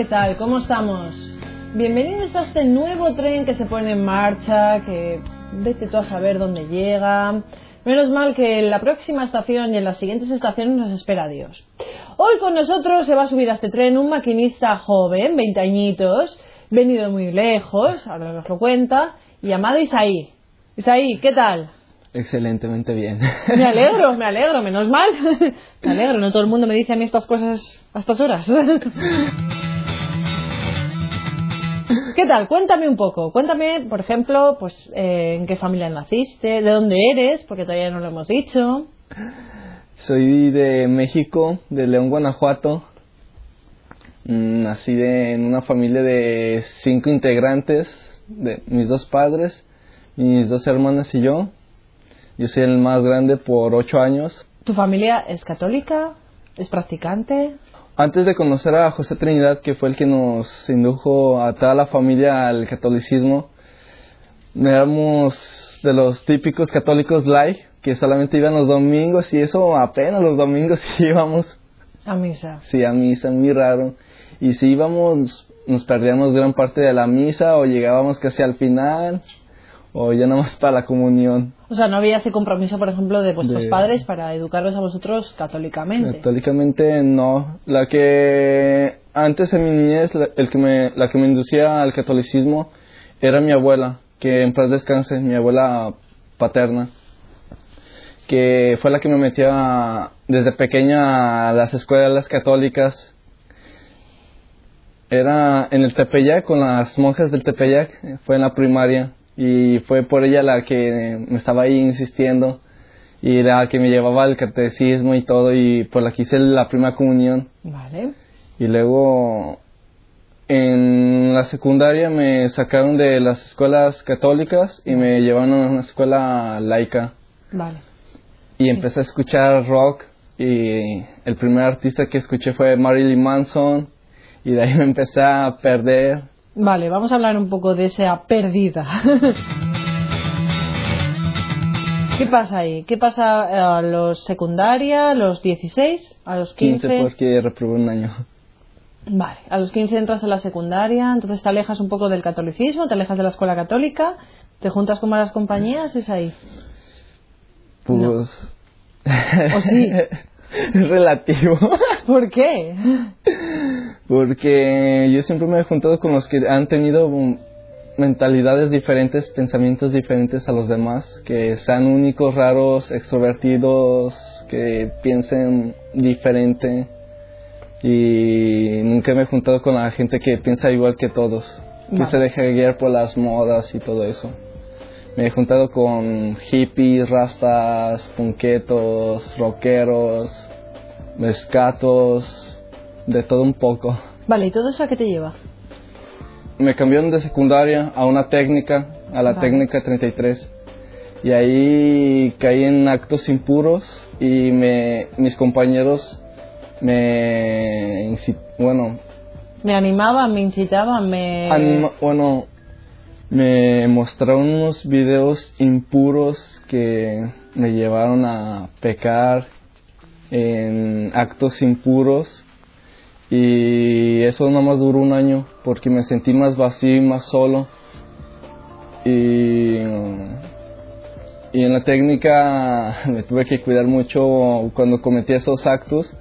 ¿qué tal? ¿Cómo estamos? Bienvenidos a este nuevo tren que se pone en marcha, que vete tú a saber dónde llega. Menos mal que en la próxima estación y en las siguientes estaciones nos espera Dios. Hoy con nosotros se va a subir a este tren un maquinista joven, 20 añitos, venido muy lejos, ahora nos lo cuenta, llamado Isaí. Isaí, ¿qué tal? Excelentemente bien. Me alegro, me alegro, menos mal. Me alegro, no todo el mundo me dice a mí estas cosas a estas horas. ¿Qué tal? Cuéntame un poco. Cuéntame, por ejemplo, pues eh, en qué familia naciste, de dónde eres, porque todavía no lo hemos dicho. Soy de México, de León, Guanajuato. Mm, nací de, en una familia de cinco integrantes, de mis dos padres, mis dos hermanas y yo. Yo soy el más grande por ocho años. ¿Tu familia es católica? ¿Es practicante? Antes de conocer a José Trinidad, que fue el que nos indujo a toda la familia al catolicismo, éramos de los típicos católicos light, que solamente iban los domingos y eso apenas los domingos íbamos. A misa. Sí, a misa, muy raro. Y si íbamos, nos perdíamos gran parte de la misa o llegábamos casi al final o ya nada más para la comunión. O sea, no había ese compromiso, por ejemplo, de vuestros padres para educarlos a vosotros católicamente. Católicamente no. La que antes en mi niñez, la, el que me, la que me inducía al catolicismo era mi abuela, que en paz descanse, mi abuela paterna, que fue la que me metía desde pequeña a las escuelas católicas. Era en el Tepeyac, con las monjas del Tepeyac, fue en la primaria y fue por ella la que me estaba ahí insistiendo y la que me llevaba al catecismo y todo y por la que hice la primera comunión. Vale. Y luego en la secundaria me sacaron de las escuelas católicas y me llevaron a una escuela laica. Vale. Y empecé a escuchar rock y el primer artista que escuché fue Marilyn Manson y de ahí me empecé a perder Vale, vamos a hablar un poco de esa pérdida. ¿Qué pasa ahí? ¿Qué pasa a los secundaria, a los 16, a los 15? 15 porque reprobé un año. Vale, a los 15 entras a la secundaria, entonces te alejas un poco del catolicismo, te alejas de la escuela católica, te juntas con malas compañías, es ahí. Pues... ¿O sí? es relativo. ¿Por qué? Porque yo siempre me he juntado con los que han tenido mentalidades diferentes, pensamientos diferentes a los demás, que sean únicos, raros, extrovertidos, que piensen diferente. Y nunca me he juntado con la gente que piensa igual que todos, que se deja guiar por las modas y todo eso. Me he juntado con hippies, rastas, punquetos, rockeros, mescatos, de todo un poco. Vale, ¿y todo eso a qué te lleva? Me cambiaron de secundaria a una técnica, a la técnica 33. Y ahí caí en actos impuros y me, mis compañeros me, bueno... Me animaban, me incitaban, me... bueno, me mostraron unos videos impuros que me llevaron a pecar en actos impuros y eso nada más duró un año porque me sentí más vacío y más solo. Y, y en la técnica me tuve que cuidar mucho cuando cometí esos actos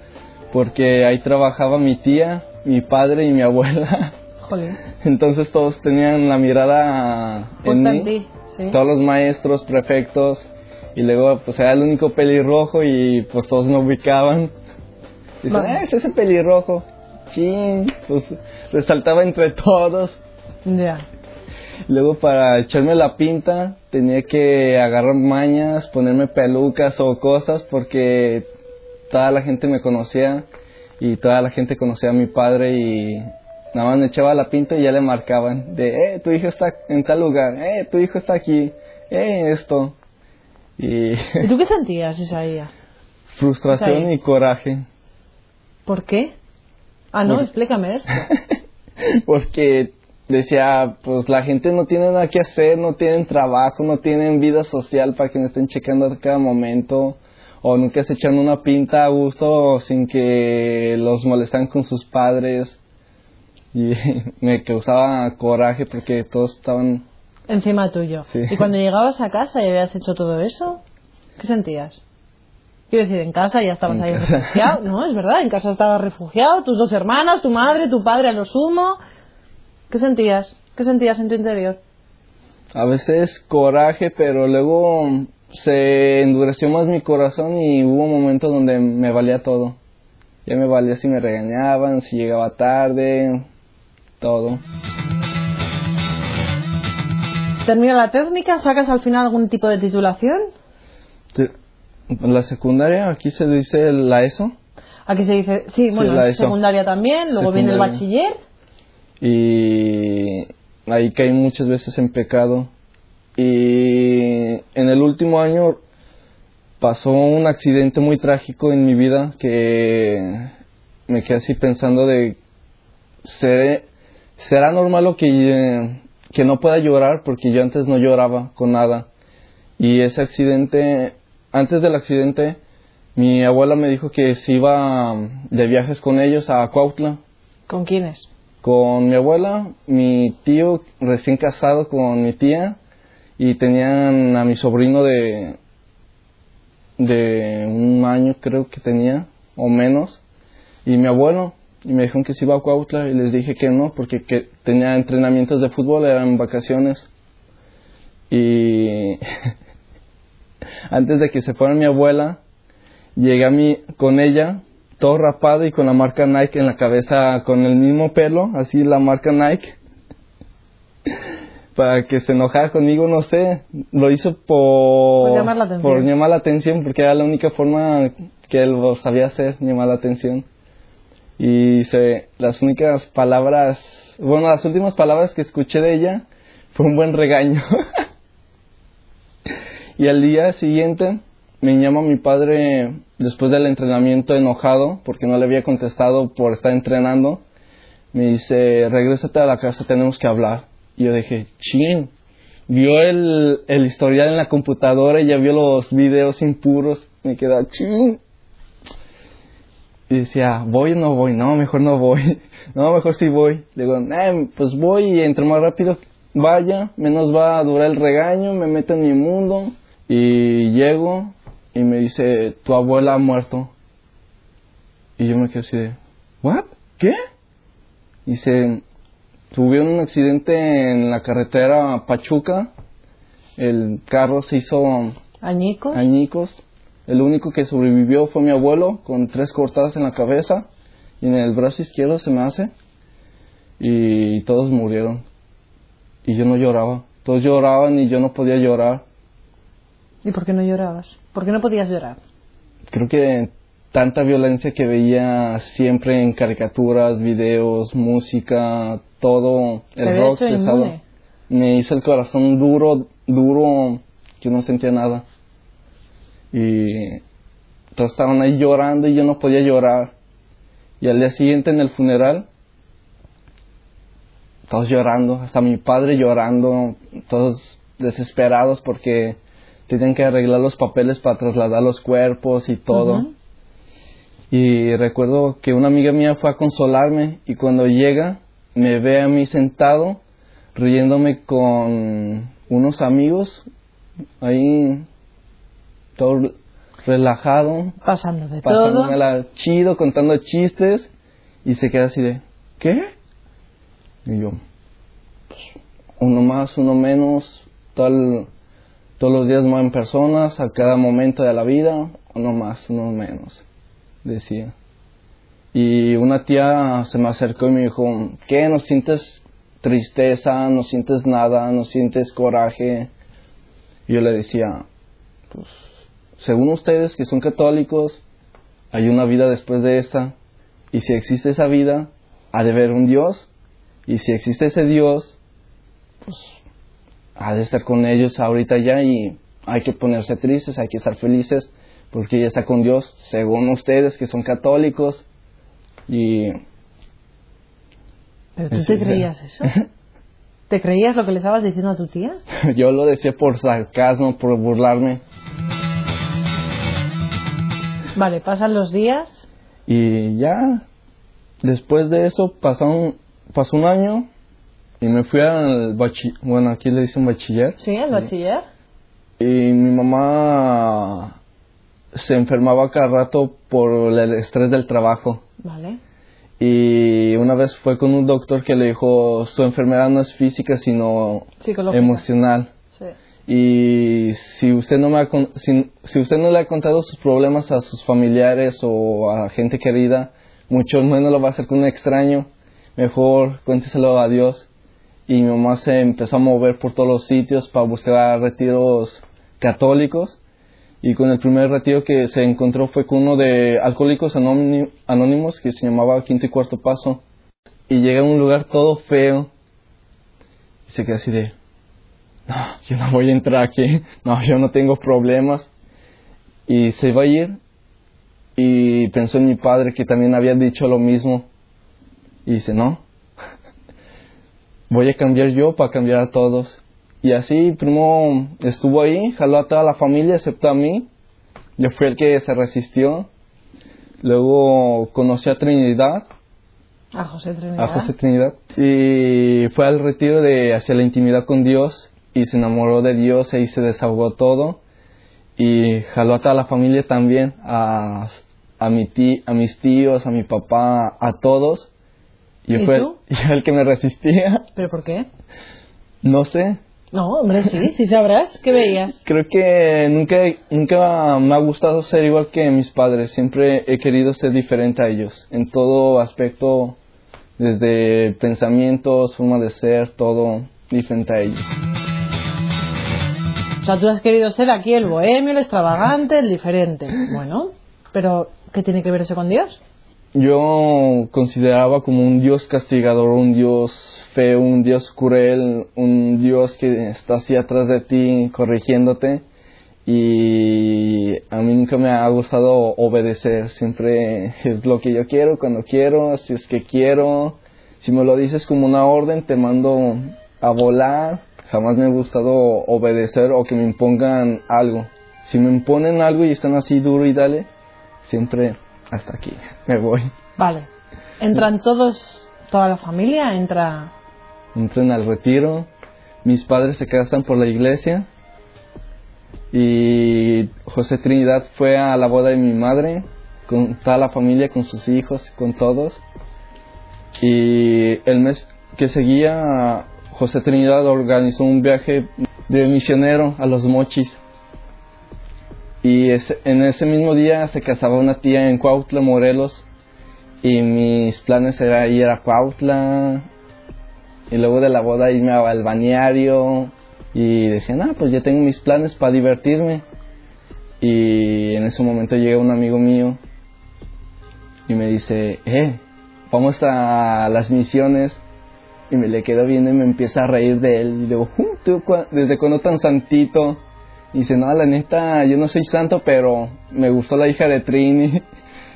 porque ahí trabajaba mi tía, mi padre y mi abuela. Entonces todos tenían la mirada en mí. Todos los maestros, prefectos. Y luego pues era el único pelirrojo y pues todos me ubicaban. Dicen, ah, es ese pelirrojo sí, pues resaltaba entre todos. Ya. Luego para echarme la pinta tenía que agarrar mañas, ponerme pelucas o cosas porque toda la gente me conocía y toda la gente conocía a mi padre y nada más me echaba la pinta y ya le marcaban de, eh, tu hijo está en tal lugar, eh, tu hijo está aquí, eh, esto. Y, ¿Y tú qué sentías esa día? Frustración y coraje. ¿Por qué? Ah, no, explícame esto. Porque decía, pues la gente no tiene nada que hacer, no tienen trabajo, no tienen vida social para que me estén checando a cada momento, o nunca se echan una pinta a gusto sin que los molestan con sus padres. y me causaba coraje porque todos estaban Encima tuyo. Sí. Y cuando llegabas a casa y habías hecho todo eso, ¿qué sentías? Quiero decir, en casa ya estabas ahí refugiado, ¿no? Es verdad, en casa estabas refugiado, tus dos hermanas, tu madre, tu padre a lo sumo. ¿Qué sentías? ¿Qué sentías en tu interior? a veces coraje, pero luego se endureció más mi corazón y hubo momentos donde me valía todo. Ya me valía si me regañaban, si llegaba tarde, todo. Termina la técnica, sacas al final algún tipo de titulación. Te- La secundaria, aquí se dice la ESO, Aquí se dice, sí, Sí, bueno, la ESO. secundaria también, luego viene el bachiller. y ahí caí muchas veces en pecado. Y en el último año pasó un accidente muy trágico en mi vida que me quedé así pensando de ¿seré- será normal lo que, eh, que no pueda llorar porque yo antes no lloraba con nada y ese accidente antes del accidente mi abuela me dijo que se iba de viajes con ellos a Cuautla ¿Con quiénes? con mi abuela, mi tío recién casado con mi tía y tenían a mi sobrino de de un año creo que tenía o menos y mi abuelo y me dijeron que se iba a Cuautla y les dije que no porque que tenía entrenamientos de fútbol eran vacaciones y antes de que se fuera mi abuela llegué a mí con ella todo rapado y con la marca Nike en la cabeza con el mismo pelo así la marca Nike. Para que se enojara conmigo no sé lo hizo por Por llamar la atención. por llamar la atención porque era la única forma que él sabía hacer llamar la atención. Y se, las únicas palabras bueno las últimas palabras que escuché de ella fue un buen regaño y al día siguiente me llama mi padre después del entrenamiento enojado porque no le había contestado por estar entrenando. Me dice, regrésate a la casa, tenemos que hablar. Y yo dije, chin. Vio el, el historial en la computadora y ya vio los videos impuros. Me queda, chin. Y decía, ¿voy o no voy? No, mejor no voy. No, mejor sí voy. Le digo, "Eh, pues voy y entre más rápido vaya, menos va a durar el regaño, me meto en mi mundo. Y llego y me dice, tu abuela ha muerto. Y yo me quedo así de, ¿what? ¿Qué? Dice, tuvieron un accidente en la carretera Pachuca. El carro se hizo Añico. añicos. El único que sobrevivió fue mi abuelo, con tres cortadas en la cabeza y en el brazo izquierdo se me hace. Y todos murieron. Y yo no lloraba. Todos lloraban y yo no podía llorar. ¿Y por qué no llorabas? ¿Por qué no podías llorar? Creo que tanta violencia que veía siempre en caricaturas, videos, música, todo el rock pesado, me hizo el corazón duro, duro, que no sentía nada. Y todos estaban ahí llorando y yo no podía llorar. Y al día siguiente en el funeral, todos llorando, hasta mi padre llorando, todos desesperados porque tenían que arreglar los papeles para trasladar los cuerpos y todo. Y recuerdo que una amiga mía fue a consolarme y cuando llega me ve a mí sentado riéndome con unos amigos ahí todo relajado, Pasando de todo. chido, contando chistes y se queda así de ¿qué? Y yo pues, uno más, uno menos, tal, todos los días mueren personas a cada momento de la vida, uno más, uno menos decía. Y una tía se me acercó y me dijo, ¿qué? ¿No sientes tristeza? ¿No sientes nada? ¿No sientes coraje? Yo le decía, pues, según ustedes que son católicos, hay una vida después de esta. Y si existe esa vida, ha de haber un Dios. Y si existe ese Dios, pues, ha de estar con ellos ahorita ya y hay que ponerse tristes, hay que estar felices porque ella está con Dios, según ustedes que son católicos. Y ¿Pero tú te creías eso? ¿Te creías lo que le estabas diciendo a tu tía? yo lo decía por sarcasmo, por burlarme. Vale, pasan los días. Y ya, después de eso pasaron pasó un año y me fui al bachiller, bueno, aquí le dicen bachiller. Sí, el bachiller. Y mi mamá se enfermaba cada rato por el estrés del trabajo. Vale. Y una vez fue con un doctor que le dijo, su enfermedad no es física, sino emocional. Sí. Y si usted, no me ha si, si usted no le ha contado sus problemas a sus familiares o a gente querida, mucho menos lo va a hacer con un extraño. Mejor cuénteselo a Dios. Y mi mamá se empezó a mover por todos los sitios para buscar retiros católicos. Y con el primer retiro que se encontró fue con uno de alcohólicos Anóni- anónimos que se llamaba Quinto y Cuarto Paso. Y llega a un lugar todo feo. Y se queda así de, no, yo no voy a entrar aquí, no, yo no tengo problemas. Y se va a ir y pensó en mi padre que también había dicho lo mismo. Y dice, no, voy a cambiar yo para cambiar a todos. Y así, primo estuvo ahí, jaló a toda la familia excepto a mí. Yo fui el que se resistió. Luego conocí a Trinidad, A José Trinidad. a José Trinidad y fue al retiro de hacia la intimidad con Dios y se enamoró de Dios y se desahogó todo y jaló a toda la familia también a, a mi tí- a mis tíos a mi papá a todos yo ¿Y fue el, tú? yo el que me resistía ¿Pero por qué? no sé No, hombre, sí, sí sabrás. ¿Qué veías? creo que nunca nunca me ha gustado ser igual que mis padres siempre he querido ser diferente a ellos en todo aspecto desde pensamientos forma de ser todo diferente a ellos O sea, tú has querido ser aquí el bohemio, el extravagante, el diferente. Bueno, pero ¿qué tiene que ver eso con Dios? Yo consideraba como un Dios castigador, un Dios feo, un Dios cruel, un Dios que está así atrás de ti corrigiéndote. Y a mí nunca me ha gustado obedecer, siempre es lo que yo quiero, cuando quiero, si es que quiero, si me lo dices como una orden te mando a volar, jamás me ha gustado obedecer o que me impongan algo, si me imponen algo y están así duro y dale, siempre hasta aquí, me voy. Vale. ¿Entran todos, toda la familia? ¿Entra Entran al retiro, mis padres se casan por la iglesia y José Trinidad fue a la boda de mi madre con toda la familia, con sus hijos, con todos. Y el mes que seguía, José Trinidad organizó un viaje de misionero a los mochis. Y en ese mismo día se casaba una tía en Cuautla, Morelos. Y mis planes era ir a Cuautla. Y luego de la boda irme al balneario. Y decían, ah, pues ya tengo mis planes para divertirme. Y en ese momento llega un amigo mío y me dice, eh, vamos a las misiones. Y me le quedo viendo y me empieza a reír de él. Y digo, "Uh, ¿tú desde cuándo tan santito? Y dice, no, la neta, yo no soy santo, pero me gustó la hija de Trini.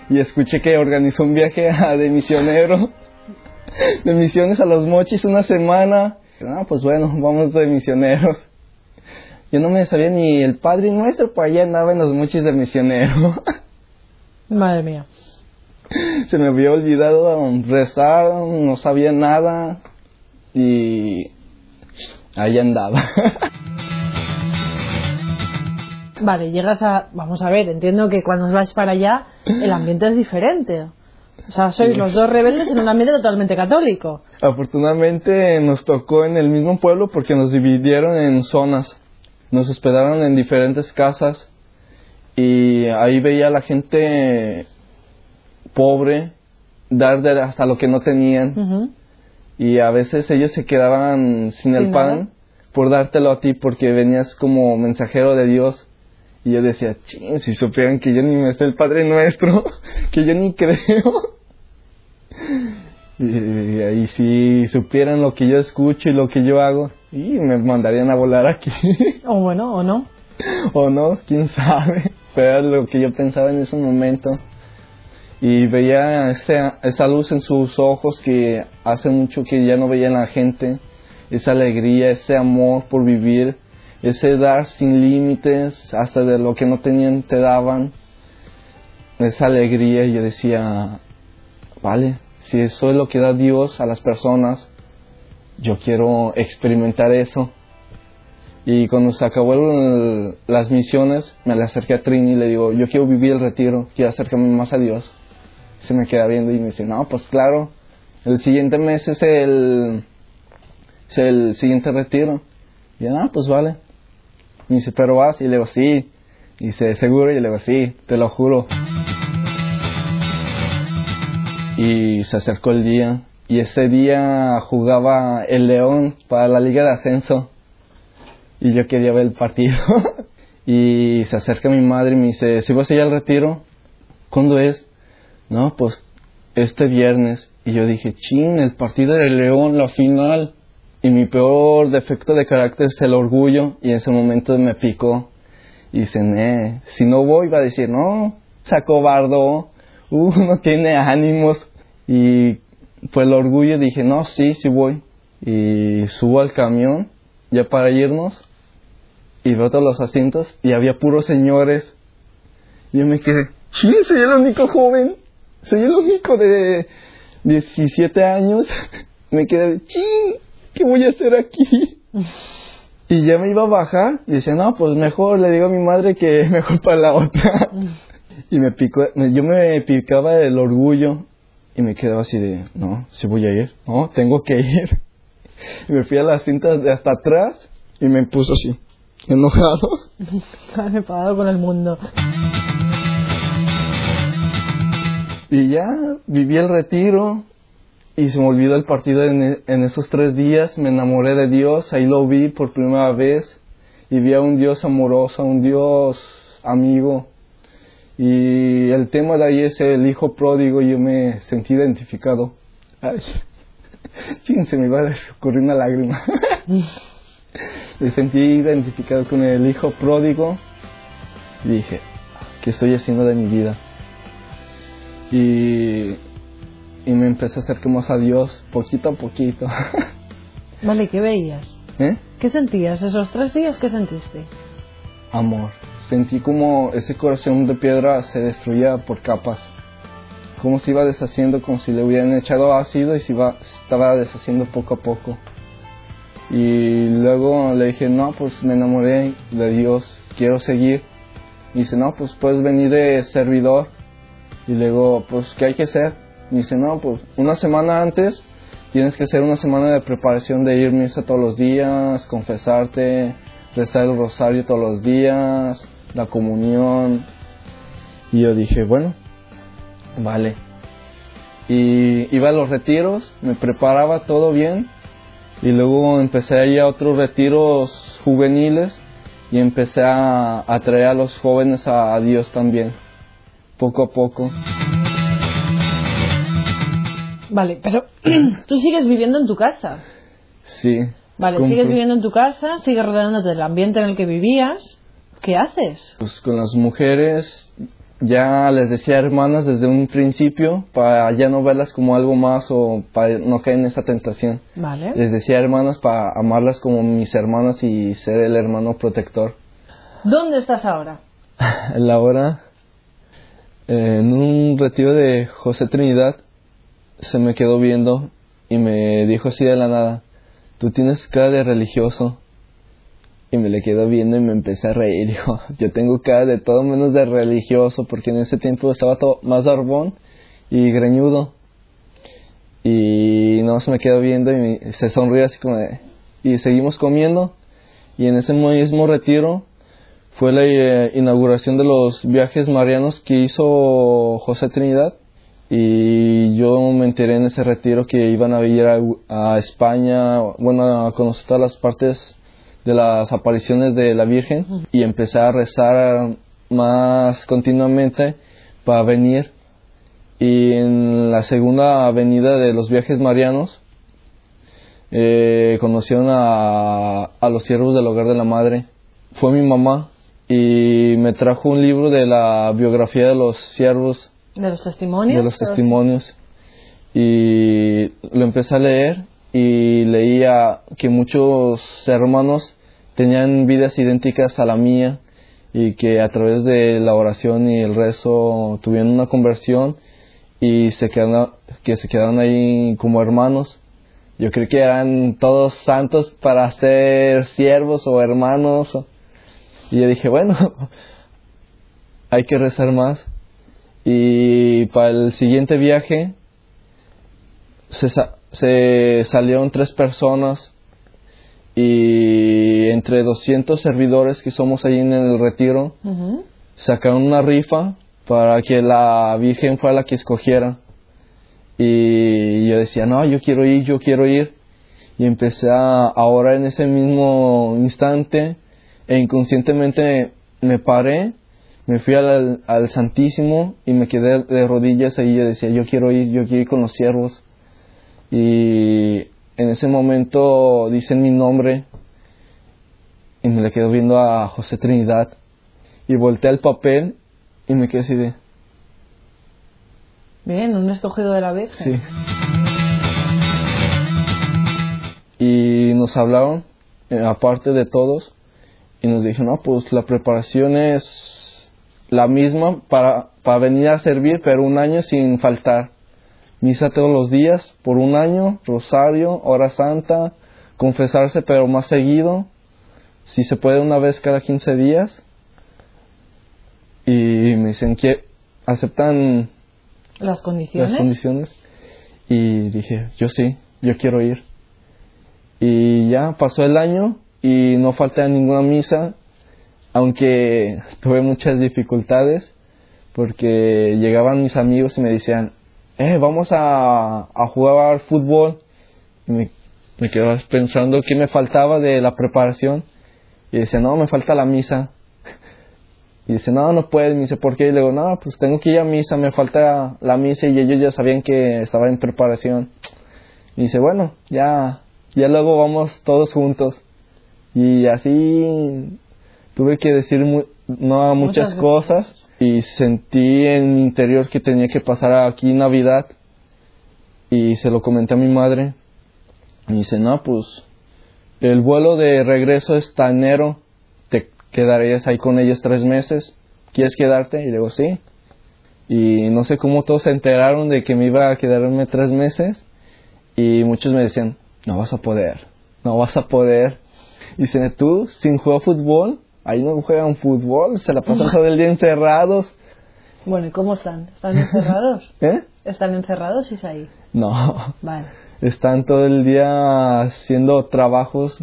Y escuché que organizó un viaje a- de misionero. De misiones a los mochis una semana. Ah, pues bueno, vamos de misioneros. Yo no me sabía ni el Padre Nuestro, para allá andaba en los mochis de misionero. Madre mía. Se me había olvidado rezar, no sabía nada. Y ahí andaba. Vale, llegas a... Vamos a ver, entiendo que cuando vais para allá el ambiente es diferente. O sea, sois los dos rebeldes en un ambiente totalmente católico. Afortunadamente nos tocó en el mismo pueblo porque nos dividieron en zonas. Nos hospedaron en diferentes casas y ahí veía a la gente pobre dar de hasta lo que no tenían y a veces ellos se quedaban sin el pan nada. por dártelo a ti porque venías como mensajero de Dios. Y yo decía, ching, si supieran que yo ni me sé el Padre Nuestro, que yo ni creo. Y si supieran lo que yo escucho y lo que yo hago, y me mandarían a volar aquí. O bueno, o no. o no, quién sabe. Pero era lo que yo pensaba en ese momento. Y veía esa, esa luz en sus ojos que hace mucho que ya no veía en la gente. Esa alegría, ese amor por vivir, ese dar sin límites, hasta de lo que no tenían te daban. Esa alegría, yo decía, vale, si eso es lo que da Dios a las personas, yo quiero experimentar eso. Y cuando se acabó las misiones, me le acerqué a Trini y le digo, yo quiero vivir el retiro, quiero acercarme más a Dios. Se me queda viendo y me dice, no, pues claro, el siguiente mes es el, es el siguiente retiro. Y yo, ah, pues vale. Y dice, pero vas, y le digo, sí. Y dice, seguro, y le digo, sí, te lo juro. Y se acercó el día, y ese día jugaba el León para la Liga de Ascenso y yo quería ver el partido. y se acerca mi madre y me dice, ¿si vas a ir al retiro? ¿Cuándo es? No, pues este viernes. Y yo dije, chin, el partido del León, la final. Y mi peor defecto de carácter es el orgullo. Y en ese momento me picó. Y dice, eh, si no voy, va a decir, no, se acobardó, uh, no tiene ánimos. Y pues el orgullo dije, no, sí, sí voy. Y subo al camión ya para irnos y veo todos los asientos y había puros señores. Yo me quedé, sí, soy el único joven, soy el único de 17 años. me quedé, ching, ¿qué voy a hacer aquí? y ya me iba a bajar y decía, no, pues mejor le digo a mi madre que mejor para la otra. y me picó, yo me picaba el orgullo y me quedaba así de, no, si voy a ir, no, tengo que ir. Y me fui a las cintas de hasta atrás y me puso así enojado. Enfadado con el mundo. Y ya viví el retiro y se me olvidó el partido en, en, esos tres días. Me enamoré de Dios, ahí lo vi por primera vez y vi a un Dios amoroso, a un Dios amigo. Y el tema de ahí es el hijo pródigo y yo me sentí identificado. Ay, se me iba a ocurrir una lágrima. me sentí identificado con el hijo pródigo y dije, ¿qué estoy haciendo de mi vida? Y, y me empecé a acercar más a Dios poquito a poquito. vale, ¿qué veías? ¿Eh? ¿Qué sentías esos tres días? ¿Qué sentiste? Amor. Sentí como ese corazón de piedra se destruía por capas. Como se iba deshaciendo, como si le hubieran echado ácido y se iba, estaba deshaciendo poco a poco. Y luego le dije, no, pues me enamoré de Dios, quiero seguir. Y dice, no, pues puedes venir de servidor. Y luego, pues, ¿qué hay que hacer? Y dice, no, pues una semana antes tienes que hacer una semana de preparación de ir a misa todos los días, confesarte, rezar el rosario todos los días, la comunión. Y yo dije, bueno, vale. Y iba a los retiros, me preparaba todo bien y luego empecé a a otros retiros juveniles y empecé a atraer a los jóvenes a, Dios también, poco a poco. Vale, pero tú sigues viviendo en tu casa. Sí. Vale, sigues viviendo en tu casa, sigues rodeándote del ambiente en el que vivías. ¿Qué haces? Pues con las mujeres ya les decía hermanas desde un principio para ya no verlas como algo más o para no caer en esa tentación. Vale. Les decía hermanas para amarlas como mis hermanas y ser el hermano protector. ¿Dónde estás ahora? la hora en un retiro de José Trinidad se me quedó viendo y me dijo así de la nada, tú tienes cara de religioso y me le quedo viendo y me empecé a reír. Dijo, yo tengo cara de todo menos de religioso, porque en ese tiempo estaba todo más arbón y greñudo. Y no se me quedó viendo y se sonrió así como. Y seguimos comiendo. Y en ese mismo retiro fue la eh, inauguración de los viajes marianos que hizo José Trinidad. Y yo me enteré en ese retiro que iban a ir a, España, bueno, a conocer todas las partes de las apariciones de la Virgen y empecé a rezar más continuamente para venir. Y en la segunda avenida de los viajes marianos eh, conocieron a, a los siervos del hogar de la madre. Fue mi mamá y me trajo un libro de la biografía de los siervos. De los testimonios. De los testimonios. Y lo empecé a leer y leía que muchos hermanos tenían vidas idénticas a la mía y que a través de la oración y el rezo tuvieron una conversión y se quedaron, que se quedaron ahí como hermanos. Yo creo que eran todos santos para ser siervos o hermanos. Y yo dije, bueno, hay que rezar más. Y para el siguiente viaje se, se salieron tres personas y entre 200 servidores que somos ahí en el retiro, sacaron una rifa para que la Virgen fuera la que escogiera. Y yo decía, no, yo quiero ir, yo quiero ir. Y empecé a orar en ese mismo instante e inconscientemente me paré, me fui al, al Santísimo y me quedé de rodillas ahí y yo decía, yo quiero ir, yo quiero ir con los siervos. Y en ese momento dicen mi nombre y me le quedo viendo a José Trinidad y volteé el papel y me quedé así de... Bien, un escogido de la Virgen. Sí. Y nos hablaron, eh, aparte de todos, y nos dijeron, no, pues la preparación es la misma para, para venir a servir, pero un año sin faltar. Misa todos los días, por un año, rosario, hora santa, confesarse, pero más seguido, si se puede una vez cada 15 días. Y me dicen que aceptan las condiciones. las condiciones. Y dije, yo sí, yo quiero ir. Y ya pasó el año y no falté a ninguna misa, aunque tuve muchas dificultades, porque llegaban mis amigos y me decían, eh, vamos a, jugar fútbol. Y me, me quedaba pensando qué me faltaba de la preparación. Y decía, no, me falta la misa. Y dice, no, no puedes. Me dice, ¿por qué? Y le digo, no, pues tengo que ir a misa, me falta la misa. Y ellos ya sabían que estaba en preparación. Y dice, bueno, ya, ya luego vamos todos juntos. Y así tuve que decir no a muchas, muchas cosas. Y sentí en mi interior que tenía que pasar aquí Navidad. Y se lo comenté a mi madre. Y dice, no, pues el vuelo de regreso es enero quedarías ahí con ellos tres meses, ¿quieres quedarte? Y digo, sí. Y no sé cómo todos se enteraron de que me iba a quedarme tres meses y muchos me decían, no vas a poder, no vas a poder. Y dicen, tú, sin jugar fútbol, ahí no juegan fútbol, se la pasan todo el día encerrados. Bueno, ¿y cómo están? ¿Están encerrados? ¿Eh? ¿Están encerrados, Isaí? No. Vale. Están todo el día haciendo trabajos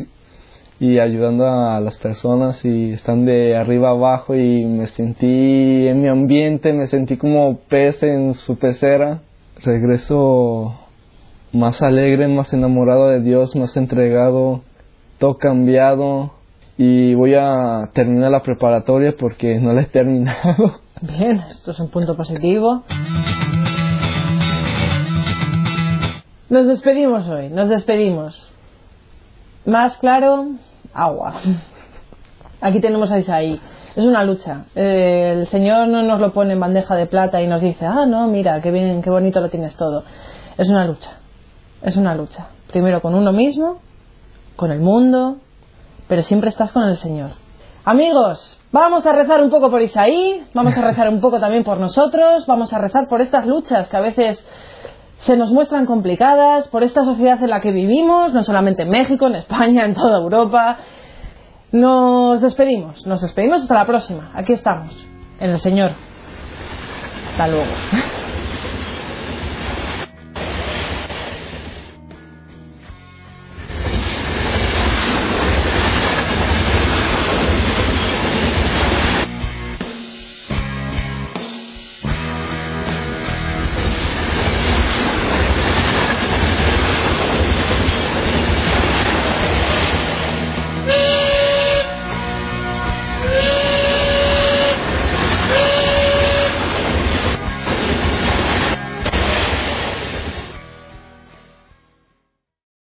y ayudando a las personas y están de arriba abajo y me sentí en mi ambiente, me sentí como pez en su pecera. Regreso más alegre, más enamorado de Dios, más entregado, todo cambiado y voy a terminar la preparatoria porque no la he terminado. Bien, esto es un punto positivo. Nos despedimos hoy, nos despedimos. Más claro, agua. Aquí tenemos a Isaí. Es una lucha. Eh, el Señor no nos lo pone en bandeja de plata y nos dice, ah, no, mira, qué bien, qué bonito lo tienes todo. Es una lucha. Es una lucha. Primero con uno mismo, con el mundo, pero siempre estás con el Señor. Amigos, vamos a rezar un poco por Isaí, vamos a rezar un poco también por nosotros, vamos a rezar por estas luchas que a veces se nos muestran complicadas por esta sociedad en la que vivimos, no solamente en México, en España, en toda Europa. Nos despedimos, nos despedimos hasta la próxima. Aquí estamos, en el Señor. Hasta luego.